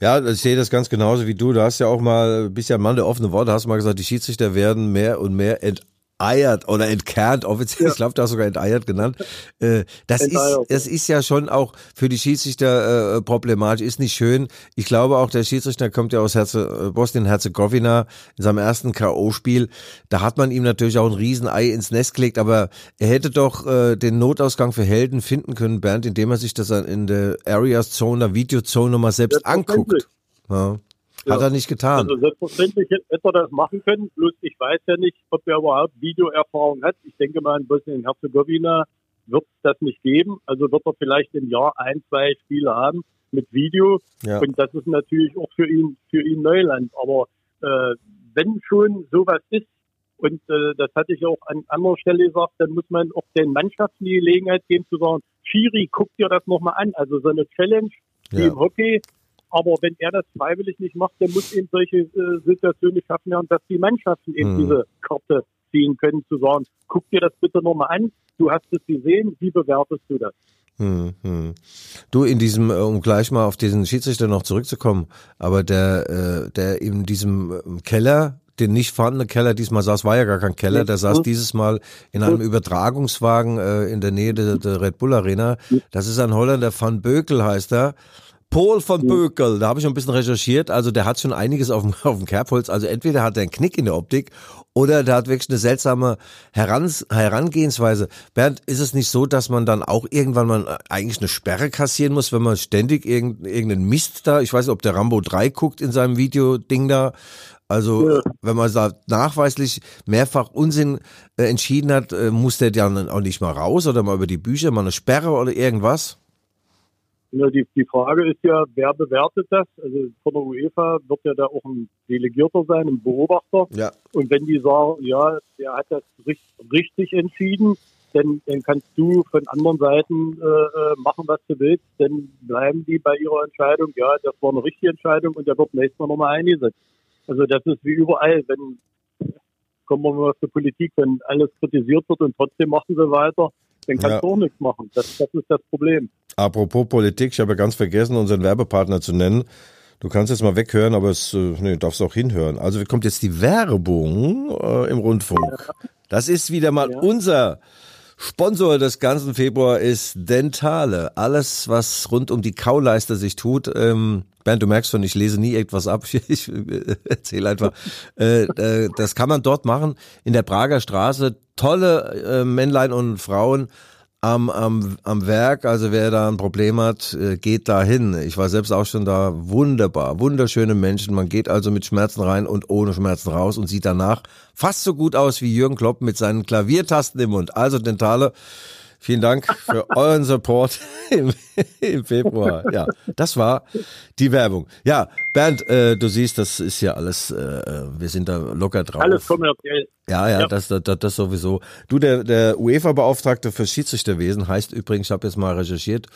Ja, ich sehe das ganz genauso wie du. Du hast ja auch mal, bist ja ein Mann der offenen Worte, hast mal gesagt, die Schiedsrichter werden mehr und mehr enteiert oder entkernt, offiziell, Ja. ich glaube, du hast sogar enteiert genannt. Äh, das ist, das ist ja schon auch für die Schiedsrichter äh, problematisch, ist nicht schön. Ich glaube auch, der Schiedsrichter kommt ja aus Herze, äh, Bosnien-Herzegowina in seinem ersten K.O.-Spiel. Da hat man ihm natürlich auch ein Riesenei ins Nest gelegt, aber er hätte doch äh, den Notausgang für Helden finden können, Bernd, indem er sich das in der Areas Zone, der Videozone nochmal selbst anguckt. Ja. Hat Ja. er nicht getan. Also selbstverständlich hätte er das machen können. Bloß ich weiß ja nicht, ob er überhaupt Videoerfahrung hat. Ich denke mal, in Bosnien-Herzegowina wird es das nicht geben. Also wird er vielleicht im Jahr ein, zwei Spiele haben mit Video. ja. Und das ist natürlich auch für ihn, für ihn Neuland. Aber äh, wenn schon sowas ist, und äh, das hatte ich auch an anderer Stelle gesagt, dann muss man auch den Mannschaften die Gelegenheit geben zu sagen, Schiri, guck dir das nochmal an. Also so eine Challenge wie Ja. im Hockey. Aber wenn er das freiwillig nicht macht, dann muss eben solche äh, Situationen geschaffen werden, dass die Mannschaften eben Hm. diese Karte ziehen können, zu sagen, guck dir das bitte nochmal an, du hast es gesehen, wie bewertest du das? Hm, hm. Du in diesem, äh, um gleich mal auf diesen Schiedsrichter noch zurückzukommen, aber der, äh, der in diesem ähm, Keller, den nicht vorhandenen Keller, diesmal saß, war ja gar kein Keller, der saß Mhm. dieses Mal in einem Übertragungswagen äh, in der Nähe der, der Red Bull Arena. Das ist ein Holländer, Van Bökel heißt er. Paul van Bökel, da habe ich schon ein bisschen recherchiert, also der hat schon einiges auf dem, auf dem Kerbholz, also entweder hat er einen Knick in der Optik oder der hat wirklich eine seltsame Herans, Herangehensweise. Bernd, ist es nicht so, dass man dann auch irgendwann mal eigentlich eine Sperre kassieren muss, wenn man ständig irgend, irgendeinen Mist da, ich weiß nicht, ob der Rambo 3 guckt in seinem Videoding da, also Ja. wenn man da nachweislich mehrfach Unsinn äh, entschieden hat, äh, muss der dann auch nicht mal raus oder mal über die Bücher, mal eine Sperre oder irgendwas? Ja, die, die Frage ist ja, wer bewertet das? Also von der UEFA wird ja da auch ein Delegierter sein, ein Beobachter. Ja. Und wenn die sagen, ja, der hat das richtig, richtig entschieden, dann, dann kannst du von anderen Seiten äh, äh, machen, was du willst. Dann bleiben die bei ihrer Entscheidung, ja, das war eine richtige Entscheidung und der wird nächstes Mal nochmal eingesetzt. Also das ist wie überall, wenn, kommen wir mal zur Politik, wenn alles kritisiert wird und trotzdem machen sie weiter, dann kannst Ja. du auch nichts machen. Das, das ist das Problem. Apropos Politik, ich habe ja ganz vergessen, unseren Werbepartner zu nennen. Du kannst jetzt mal weghören, aber es, äh, nee, darfst auch hinhören. Also kommt jetzt die Werbung äh, im Rundfunk. Das ist wieder mal Ja. unser Sponsor des ganzen Februar ist Dentale. Alles, was rund um die Kauleiste sich tut. Ähm, Bernd, du merkst schon, ich lese nie etwas ab. Ich, äh, erzähle einfach. Äh, äh, das kann man dort machen in der Prager Straße. Tolle äh, Männlein und Frauen am, am, am Werk. Also wer da ein Problem hat, äh, geht da hin. Ich war selbst auch schon da. Wunderbar, wunderschöne Menschen. Man geht also mit Schmerzen rein und ohne Schmerzen raus und sieht danach fast so gut aus wie Jürgen Klopp mit seinen Klaviertasten im Mund. Also Dentale. Vielen Dank für euren Support im, im Februar. Ja, das war die Werbung. Ja, Bernd, äh, du siehst, das ist ja alles, äh, wir sind da locker drauf. Alles kommerziell. Ja, ja, Ja. Das, das, das sowieso. Du, der, der UEFA-Beauftragte für Schiedsrichterwesen heißt übrigens, ich habe jetzt mal recherchiert,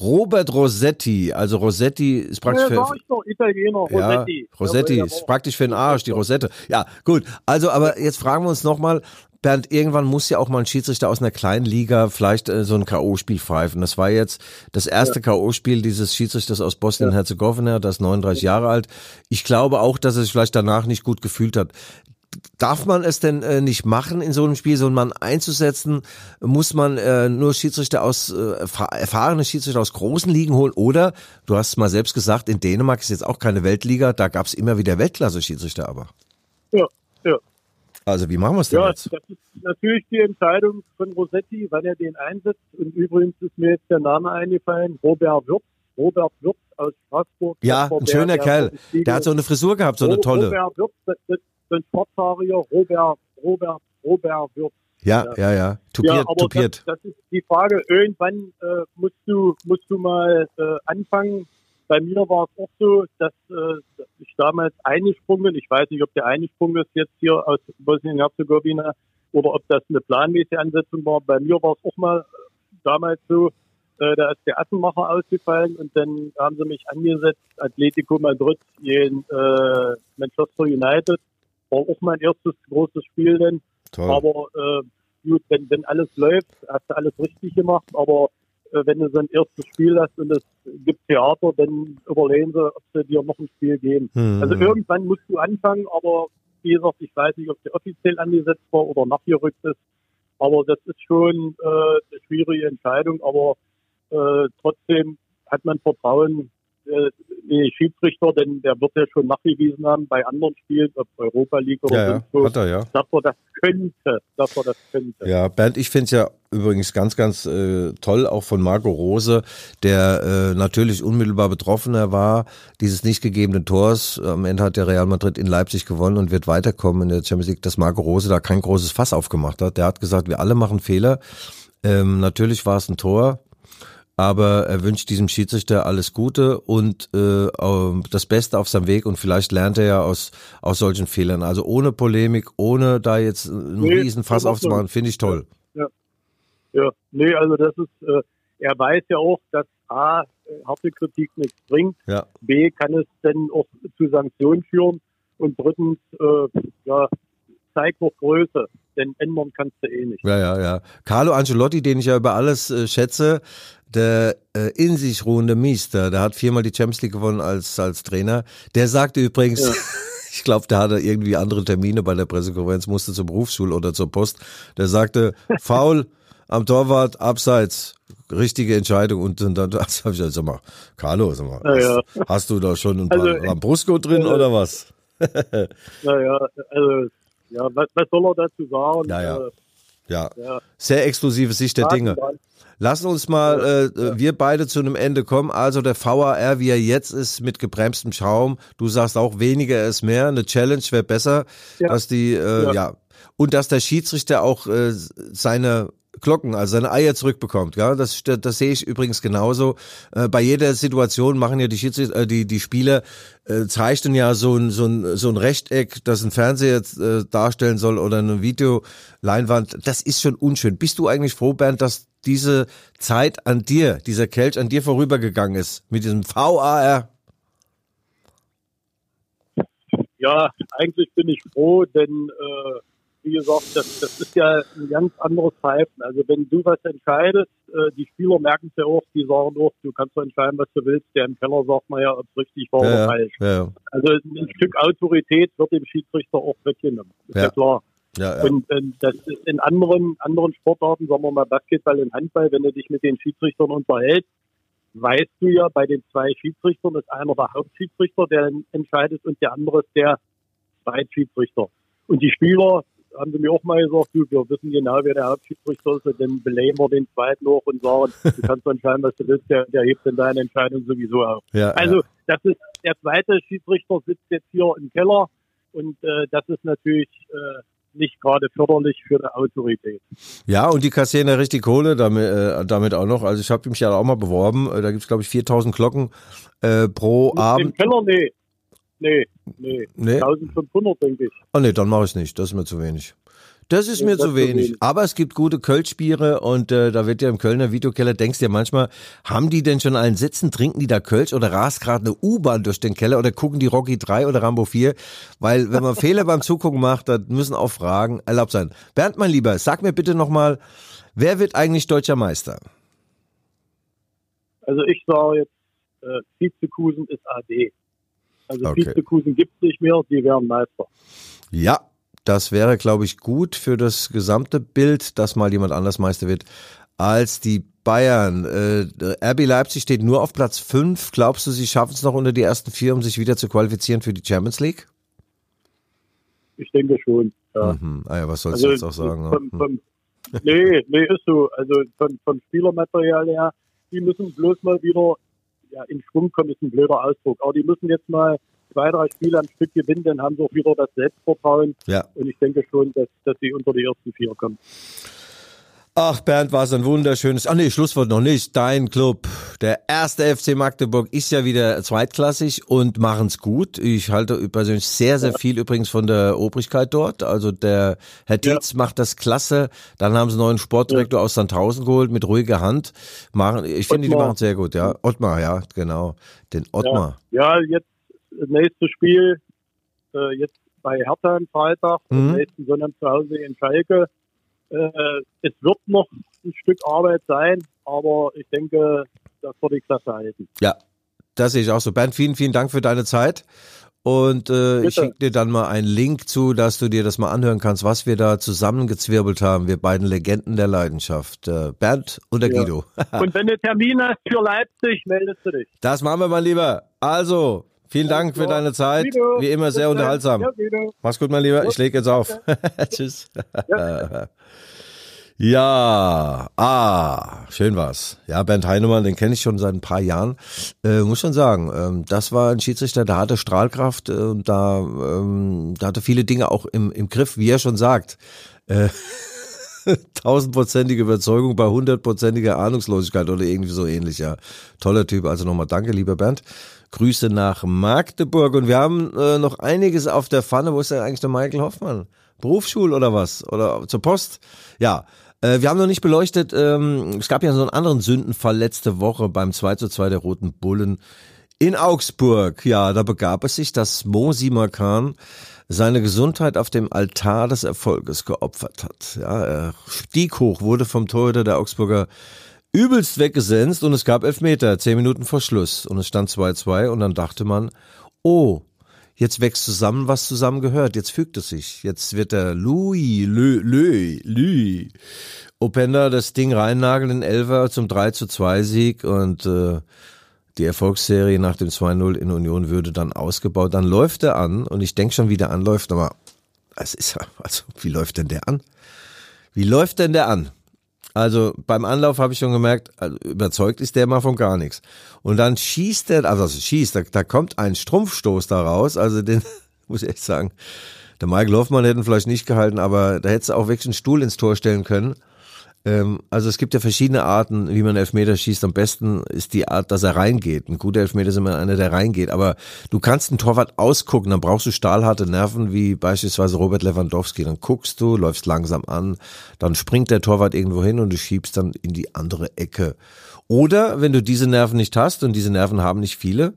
Robert Rossetti. Also Rossetti ist praktisch Ja, für, Italiener, ja, Rossetti. Rossetti ist praktisch für den Arsch, die Rosette. Ja, gut. Also, aber jetzt fragen wir uns nochmal, Bernd, irgendwann muss ja auch mal ein Schiedsrichter aus einer kleinen Liga vielleicht äh, so ein K.O.-Spiel pfeifen. Das war jetzt das erste K.O.-Spiel dieses Schiedsrichters aus Bosnien-Herzegowina, das ist 39 Jahre alt. Ich glaube auch, dass er sich vielleicht danach nicht gut gefühlt hat. Darf man es denn äh, nicht machen, in so einem Spiel so einen Mann einzusetzen? Muss man äh, nur Schiedsrichter aus, äh, erfa- erfahrene Schiedsrichter aus großen Ligen holen? Oder, du hast es mal selbst gesagt, in Dänemark ist jetzt auch keine Weltliga, da gab es immer wieder Weltklasse-Schiedsrichter aber. Ja, ja. Also wie machen wir es denn Ja, jetzt? das ist natürlich die Entscheidung von Rossetti, wann er den einsetzt. Und übrigens ist mir jetzt der Name eingefallen, Robert Wirtz. Robert Wirtz aus Straßburg. Ja, ein schöner der Kerl. Der hat so eine Frisur gehabt, so eine tolle. Robert Wirtz, das, so ein Schwarzhaariger Robert, Robert, Robert Wirtz. Ja, ja, ja. Tupiert, ja, aber tupiert. Das, das ist die Frage. Irgendwann äh, musst du musst du mal äh, anfangen. Bei mir war es auch so, dass, äh, ich damals eingesprungen bin. Ich weiß nicht, ob der eingesprungen ist jetzt hier aus Bosnien-Herzegowina oder ob das eine planmäßige Ansetzung war. Bei mir war es auch mal äh, damals so, äh, da ist der Assenmacher ausgefallen und dann haben sie mich angesetzt, Atletico Madrid gegen äh, Manchester United. War auch mein erstes großes Spiel denn. Toll. Aber äh, gut, wenn, wenn alles läuft, hast du alles richtig gemacht. Aber wenn du so ein erstes Spiel hast und es gibt Theater, dann überlegen sie, ob sie dir noch ein Spiel geben. Hm. Also irgendwann musst du anfangen, aber wie gesagt, ich weiß nicht, ob der offiziell angesetzt war oder nachgerückt ist. Aber das ist schon äh, eine schwierige Entscheidung. Aber äh, trotzdem hat man Vertrauen äh, in den Schiedsrichter, denn der wird ja schon nachgewiesen haben bei anderen Spielen, ob Europa League oder ja, ja, wo, hat er, ja. dass er das könnte, dass er das könnte. Ja, Bernd, ich finde es ja übrigens ganz, ganz äh, toll, auch von Marco Rose, der äh, natürlich unmittelbar Betroffener war, dieses nicht gegebenen Tors. Am Ende hat der Real Madrid in Leipzig gewonnen und wird weiterkommen in der Champions League, dass Marco Rose da kein großes Fass aufgemacht hat. Der hat gesagt, wir alle machen Fehler. Ähm, natürlich war es ein Tor, aber er wünscht diesem Schiedsrichter alles Gute und äh, das Beste auf seinem Weg. Und vielleicht lernt er ja aus, aus solchen Fehlern. Also ohne Polemik, ohne da jetzt einen Nee, riesen Fass aufzumachen, finde ich toll. Ja, nee, also das ist, äh, er weiß ja auch, dass A, äh, harte Kritik nichts bringt, Ja. B, kann es dann auch zu Sanktionen führen? Und drittens, äh, ja, zeigt noch Größe, denn ändern kannst du eh nicht. Ja, ja, ja. Carlo Ancelotti, den ich ja über alles äh, schätze, der äh, in sich ruhende Miester, der hat viermal die Champions League gewonnen als, als Trainer. Der sagte übrigens, Ja. ich glaube, der hatte irgendwie andere Termine bei der Pressekonferenz, musste zur Berufsschule oder zur Post. Der sagte, faul am Torwart, abseits, richtige Entscheidung. Und dann, dann das hab ich gesagt, sag mal, Carlo, sag mal, Ja, hast, hast du da schon ein paar Also, Lambrusco drin äh, oder was? Naja, also, ja, was, was soll er dazu sagen? Ja, ja. Äh, Ja, ja. sehr exklusive Sicht der Dinge. Lassen uns mal äh, äh, wir beide zu einem Ende kommen. Also der VAR, wie er jetzt ist, mit gebremstem Schaum. Du sagst auch, weniger ist mehr. Eine Challenge wäre besser, Ja. dass die, äh, ja. Ja. Und dass der Schiedsrichter auch äh, seine Glocken, also seine Eier zurückbekommt. Ja, das, das, das sehe ich übrigens genauso. Äh, bei jeder Situation machen ja die Schiedsrichter, äh, die die Spieler äh, zeichnen ja so ein so ein so ein Rechteck, das ein Fernseher äh, darstellen soll oder eine Videoleinwand. Das ist schon unschön. Bist du eigentlich froh, Bernd, dass diese Zeit an dir, dieser Kelch an dir vorübergegangen ist mit diesem VAR? Ja, eigentlich bin ich froh, denn äh, wie gesagt, das, das ist ja ein ganz anderes Pfeifen. Also wenn du was entscheidest, äh, die Spieler merken es ja auch, die sagen auch, du kannst so entscheiden, was du willst. Der im Keller sagt man ja, ob es richtig war Ja, oder falsch. ja, Also ein Stück Autorität wird dem Schiedsrichter auch weggenommen. Ist ja, Ja. klar. ja, ja. Und äh, das ist in anderen, anderen Sportarten, sagen wir mal Basketball und Handball, wenn du dich mit den Schiedsrichtern unterhältst, weißt du ja, bei den zwei Schiedsrichtern ist einer der Hauptschiedsrichter, der entscheidet, und der andere ist der Zweitschiedsrichter. Und die Spieler haben sie mir auch mal gesagt, du, wir wissen genau, wer der Hauptschiedsrichter ist, und dann belegen wir den zweiten hoch und sagen, du kannst entscheiden, was du willst, der, der hebt dann deine Entscheidung sowieso auf. ja, Also ja. das ist der zweite Schiedsrichter sitzt jetzt hier im Keller und äh, das ist natürlich äh, nicht gerade förderlich für die Autorität. Ja, und die kassieren ja richtig Kohle damit, äh, damit auch noch. Also ich habe mich ja auch mal beworben. Äh, Da gibt's glaube ich 4000 Glocken äh, pro Im Abend. Keller, nee. Nee, nee. Nee? 1500, denke ich. Oh nee, dann mache ich nicht. Das ist mir zu wenig. Das ist mir das zu wenig. wenig. Aber es gibt gute Kölschbiere und äh, da wird ja im Kölner Videokeller, denkst du ja manchmal, haben die denn schon einen Sitzen, trinken die da Kölsch oder rast gerade eine U-Bahn durch den Keller oder gucken die Rocky 3 oder Rambo 4? Weil wenn man Fehler beim Zugucken macht, dann müssen auch Fragen erlaubt sein. Bernd, mein Lieber, sag mir bitte nochmal, wer wird eigentlich deutscher Meister? Also ich sage jetzt, äh, Vizekusen ist AD. Also Okay. Vizekusen gibt es nicht mehr, die werden Meister. Ja, das wäre, glaube ich, gut für das gesamte Bild, dass mal jemand anders Meister wird als die Bayern. Äh, RB Leipzig steht nur auf Platz 5. Glaubst du, sie schaffen es noch unter die ersten vier, um sich wieder zu qualifizieren für die Champions League? Ich denke schon. Ja. Mhm. Ah ja, was sollst du Also jetzt auch sagen? ne? Von, von, nee, nee, ist so. Also von, von Spielermaterial her, die müssen bloß mal wieder ja, in Schwung kommen, ist ein blöder Ausdruck. Aber die müssen jetzt mal zwei, drei Spiele am Stück gewinnen, dann haben sie auch wieder das Selbstvertrauen. Ja. Und ich denke schon, dass, dass sie unter die ersten vier kommen. Ach, Bernd, war es ein wunderschönes. Ach nee, Schlusswort noch nicht. Dein Club, der erste FC Magdeburg, ist ja wieder zweitklassig und machen's gut. Ich halte persönlich sehr, sehr viel übrigens von der Obrigkeit dort. Also der Herr Dietz macht das klasse. Dann haben sie einen neuen Sportdirektor aus Sandhausen geholt mit ruhiger Hand. Machen, ich finde, die machen sehr gut, ja. Ottmar, ja, genau. Den Ottmar. Ja, jetzt das nächste Spiel, äh, jetzt bei Hertha am Freitag, Mhm. nächsten Sonntag zu Hause in Schalke. Äh, es wird noch ein Stück Arbeit sein, aber ich denke, das wird die Klasse halten. Ja, das sehe ich auch so. Bernd, vielen, vielen Dank für deine Zeit. Und äh, ich schicke dir dann mal einen Link zu, dass du dir das mal anhören kannst, was wir da zusammengezwirbelt haben, wir beiden Legenden der Leidenschaft. Äh, Bernd und der Ja. Guido. Und wenn du Termin hast für Leipzig, meldest du dich. Das machen wir, mein Lieber. Also, vielen Dank für deine Zeit. Wie immer sehr unterhaltsam. Mach's gut, mein Lieber. Ich lege jetzt auf. Tschüss. Ja, ah, schön war's. Ja, Bernd Heinemann, den kenne ich schon seit ein paar Jahren. Äh, muss schon sagen, ähm, das war ein Schiedsrichter, der hatte Strahlkraft äh, und da, ähm, da hatte viele Dinge auch im, im Griff, wie er schon sagt. Äh, tausendprozentige Überzeugung bei hundertprozentiger Ahnungslosigkeit oder irgendwie so ähnlich, ja. Toller Typ. Also nochmal danke, lieber Bernd. Grüße nach Magdeburg und wir haben äh, noch einiges auf der Pfanne. Wo ist denn eigentlich der Michael Hoffmann? Berufsschul oder was? Oder zur Post? Ja. Äh, wir haben noch nicht beleuchtet, ähm, es gab ja so einen anderen Sündenfall letzte Woche beim 2 zu 2 der Roten Bullen in Augsburg. Ja, da begab es sich, dass Mo Simakan seine Gesundheit auf dem Altar des Erfolges geopfert hat. Ja, er stieg hoch, wurde vom Torhüter der Augsburger übelst weggesenzt und es gab Elfmeter, zehn Minuten vor Schluss. Und es stand 2-2 und dann dachte man, oh, jetzt wächst zusammen, was zusammen gehört, jetzt fügt es sich, jetzt wird der Louis, Lö, Lö, Lü, Openda das Ding reinnageln in Elfer zum 3 zu 2 Sieg. Und äh, die Erfolgsserie nach dem 2-0 in Union würde dann ausgebaut. Dann läuft er an und ich denke schon, wie der anläuft, aber es ist ja, also wie läuft denn der an? Wie läuft denn der an? Also beim Anlauf habe ich schon gemerkt, also überzeugt ist der mal von gar nichts. Und dann schießt er, also schießt, da, da kommt ein Strumpfstoß da raus, also den muss ich echt sagen, der Michael Hoffmann hätten vielleicht nicht gehalten, aber da hätte es auch wirklich einen Stuhl ins Tor stellen können. Ähm, also es gibt ja verschiedene Arten, wie man Elfmeter schießt. Am besten ist die Art, dass er reingeht. Ein guter Elfmeter ist immer einer, der reingeht. Aber du kannst einen Torwart ausgucken, dann brauchst du stahlharte Nerven, wie beispielsweise Robert Lewandowski. Dann guckst du, läufst langsam an, dann springt der Torwart irgendwo hin und du schiebst dann in die andere Ecke. Oder wenn du diese Nerven nicht hast, und diese Nerven haben nicht viele,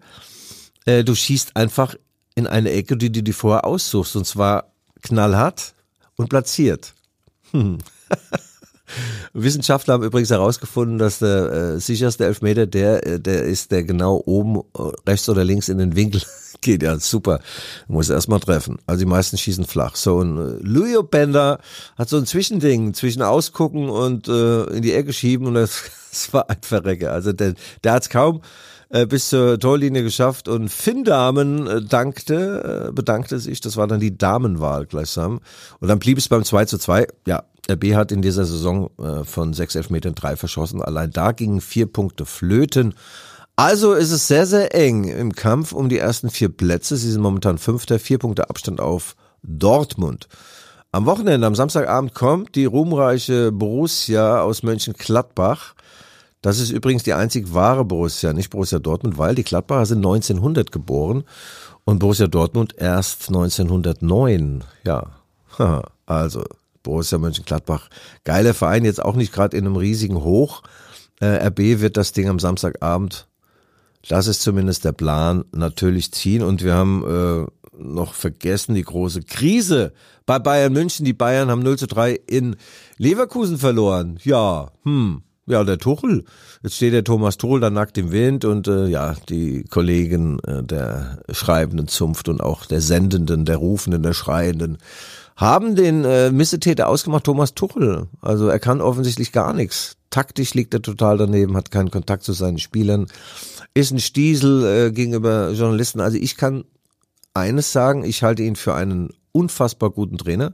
äh, du schießt einfach in eine Ecke, die du dir vorher aussuchst. Und zwar knallhart und platziert. Hm. Wissenschaftler haben übrigens herausgefunden, dass der äh, sicherste Elfmeter der, äh, der ist, der genau oben, äh, rechts oder links in den Winkel geht. Ja, super. Muss erstmal treffen. Also die meisten schießen flach. So ein äh, Louis Bender hat so ein Zwischending zwischen ausgucken und äh, in die Ecke schieben und das, das war ein Verrecker. Also der, der hat es kaum äh, bis zur Torlinie geschafft und Finn Damen äh, dankte, bedankte sich. Das war dann die Damenwahl gleichsam. Und dann blieb es beim 2 zu 2. Ja, B hat in dieser Saison äh, von sechs Elfmetern drei verschossen. Allein da gingen vier Punkte flöten. Also ist es sehr, sehr eng im Kampf um die ersten vier Plätze. Sie sind momentan Fünfter, vier Punkte Abstand auf Dortmund. Am Wochenende, am Samstagabend kommt die ruhmreiche Borussia aus Mönchengladbach. Das ist übrigens die einzig wahre Borussia, nicht Borussia Dortmund, weil die Gladbacher sind 1900 geboren und Borussia Dortmund erst 1909. Ja, also Borussia Mönchengladbach. Geiler Verein, jetzt auch nicht gerade in einem riesigen Hoch. Äh, RB wird das Ding am Samstagabend, das ist zumindest der Plan, natürlich ziehen. Und wir haben äh, noch vergessen die große Krise bei Bayern München. Die Bayern haben 0 zu 3 in Leverkusen verloren. Ja, hm. Ja, der Tuchel. Jetzt steht der Thomas Tuchel da nackt im Wind und äh, ja, die Kollegen äh, der schreibenden Zunft und auch der sendenden, der rufenden, der schreienden haben den äh, Missetäter ausgemacht, Thomas Tuchel. Also er kann offensichtlich gar nichts. Taktisch liegt er total daneben, hat keinen Kontakt zu seinen Spielern, ist ein Stiesel äh, gegenüber Journalisten. Also ich kann eines sagen, ich halte ihn für einen unfassbar guten Trainer.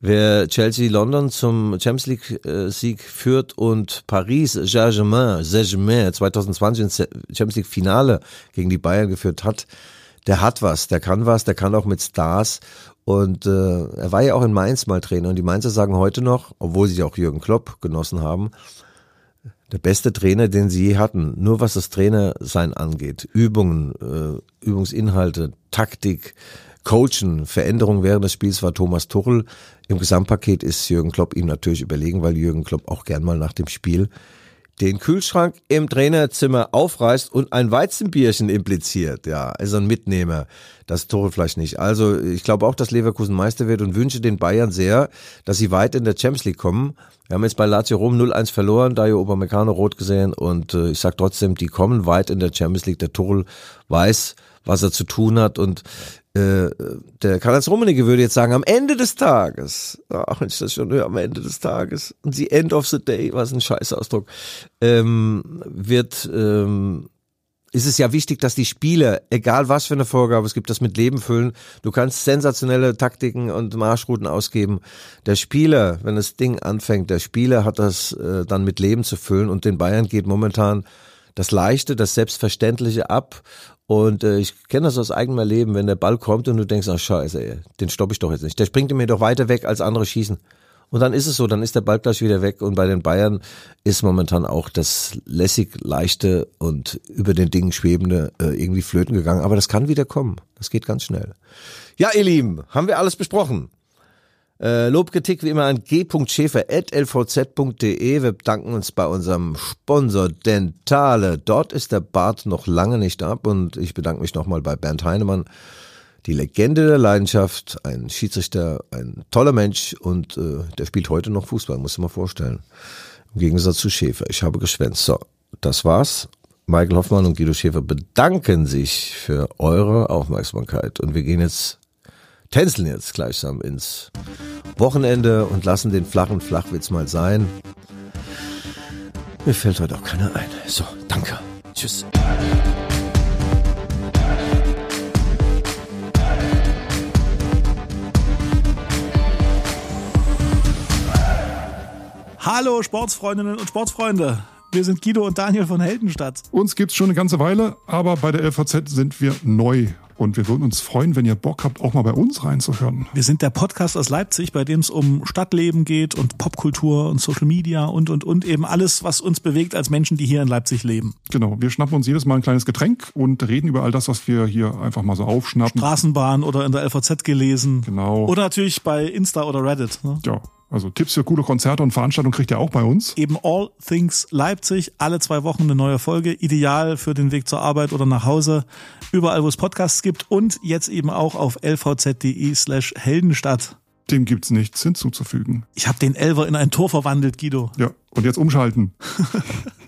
Wer Chelsea London zum Champions League äh, Sieg führt und Paris Saint-Germain, Saint-Germain 2020 ins Champions League Finale gegen die Bayern geführt hat, der hat was, der kann was, der kann auch mit Stars und äh, er war ja auch in Mainz mal Trainer. Und die Mainzer sagen heute noch, obwohl sie auch Jürgen Klopp genossen haben, der beste Trainer, den sie je hatten, nur was das Trainersein angeht, Übungen, äh, Übungsinhalte, Taktik, Coachen, Veränderungen während des Spiels war Thomas Tuchel. Im Gesamtpaket ist Jürgen Klopp ihm natürlich überlegen, weil Jürgen Klopp auch gern mal nach dem Spiel den Kühlschrank im Trainerzimmer aufreißt und ein Weizenbierchen impliziert. Ja, also ein Mitnehmer. Das Tore vielleicht nicht. Also ich glaube auch, dass Leverkusen Meister wird und wünsche den Bayern sehr, dass sie weit in der Champions League kommen. Wir haben jetzt bei Lazio Rom 0-1 verloren, Dario Obermecano rot gesehen und äh, ich sag trotzdem, die kommen weit in der Champions League. Der Tuchel weiß, was er zu tun hat und äh, der Karl-Heinz Rummenigge würde jetzt sagen, am Ende des Tages, ach, wenn ich das schon höre, am Ende des Tages, und the end of the day, was ein Scheißausdruck, ähm, wird, ähm, ist es ja wichtig, dass die Spieler, egal was für eine Vorgabe es gibt, das mit Leben füllen. Du kannst sensationelle Taktiken und Marschrouten ausgeben. Der Spieler, wenn das Ding anfängt, der Spieler hat das äh, dann mit Leben zu füllen und den Bayern geht momentan das Leichte, das Selbstverständliche ab und äh, ich kenne das aus eigenem Leben, wenn der Ball kommt und du denkst, ach scheiße, ey, den stoppe ich doch jetzt nicht. Der springt mir doch weiter weg, als andere schießen. Und dann ist es so, dann ist der Ball gleich wieder weg. Und bei den Bayern ist momentan auch das lässig, leichte und über den Dingen schwebende äh, irgendwie flöten gegangen. Aber das kann wieder kommen. Das geht ganz schnell. Ja, ihr Lieben, haben wir alles besprochen. Äh, Lobkritik wie immer an g.schäfer.lvz.de. Wir bedanken uns bei unserem Sponsor Dentale. Dort ist der Bart noch lange nicht ab und ich bedanke mich nochmal bei Bernd Heinemann, die Legende der Leidenschaft, ein Schiedsrichter, ein toller Mensch und äh, der spielt heute noch Fußball, muss ich mal vorstellen. Im Gegensatz zu Schäfer. Ich habe geschwänzt. So, das war's. Michael Hoffmann und Guido Schäfer bedanken sich für eure Aufmerksamkeit und wir gehen jetzt tänzeln jetzt gleichsam ins Wochenende und lassen den flachen Flachwitz mal sein. Mir fällt heute auch keiner ein. So, danke. Tschüss. Hallo Sportsfreundinnen und Sportsfreunde. Wir sind Guido und Daniel von Heldenstadt. Uns gibt's schon eine ganze Weile, aber bei der LVZ sind wir neu Und wir würden uns freuen, wenn ihr Bock habt, auch mal bei uns reinzuhören. Wir sind der Podcast aus Leipzig, bei dem es um Stadtleben geht und Popkultur und Social Media und, und, und eben alles, was uns bewegt als Menschen, die hier in Leipzig leben. Genau, wir schnappen uns jedes Mal ein kleines Getränk und reden über all das, was wir hier einfach mal so aufschnappen. Straßenbahn oder in der LVZ gelesen. Genau. Oder natürlich bei Insta oder Reddit. Ne? Ja, also Tipps für coole Konzerte und Veranstaltungen kriegt ihr auch bei uns. Eben All Things Leipzig, alle zwei Wochen eine neue Folge, ideal für den Weg zur Arbeit oder nach Hause, überall wo es Podcasts gibt und jetzt eben auch auf lvz.de slash Heldenstadt. Dem gibt's nichts hinzuzufügen. Ich habe den Elver in ein Tor verwandelt, Guido. Ja, und jetzt umschalten.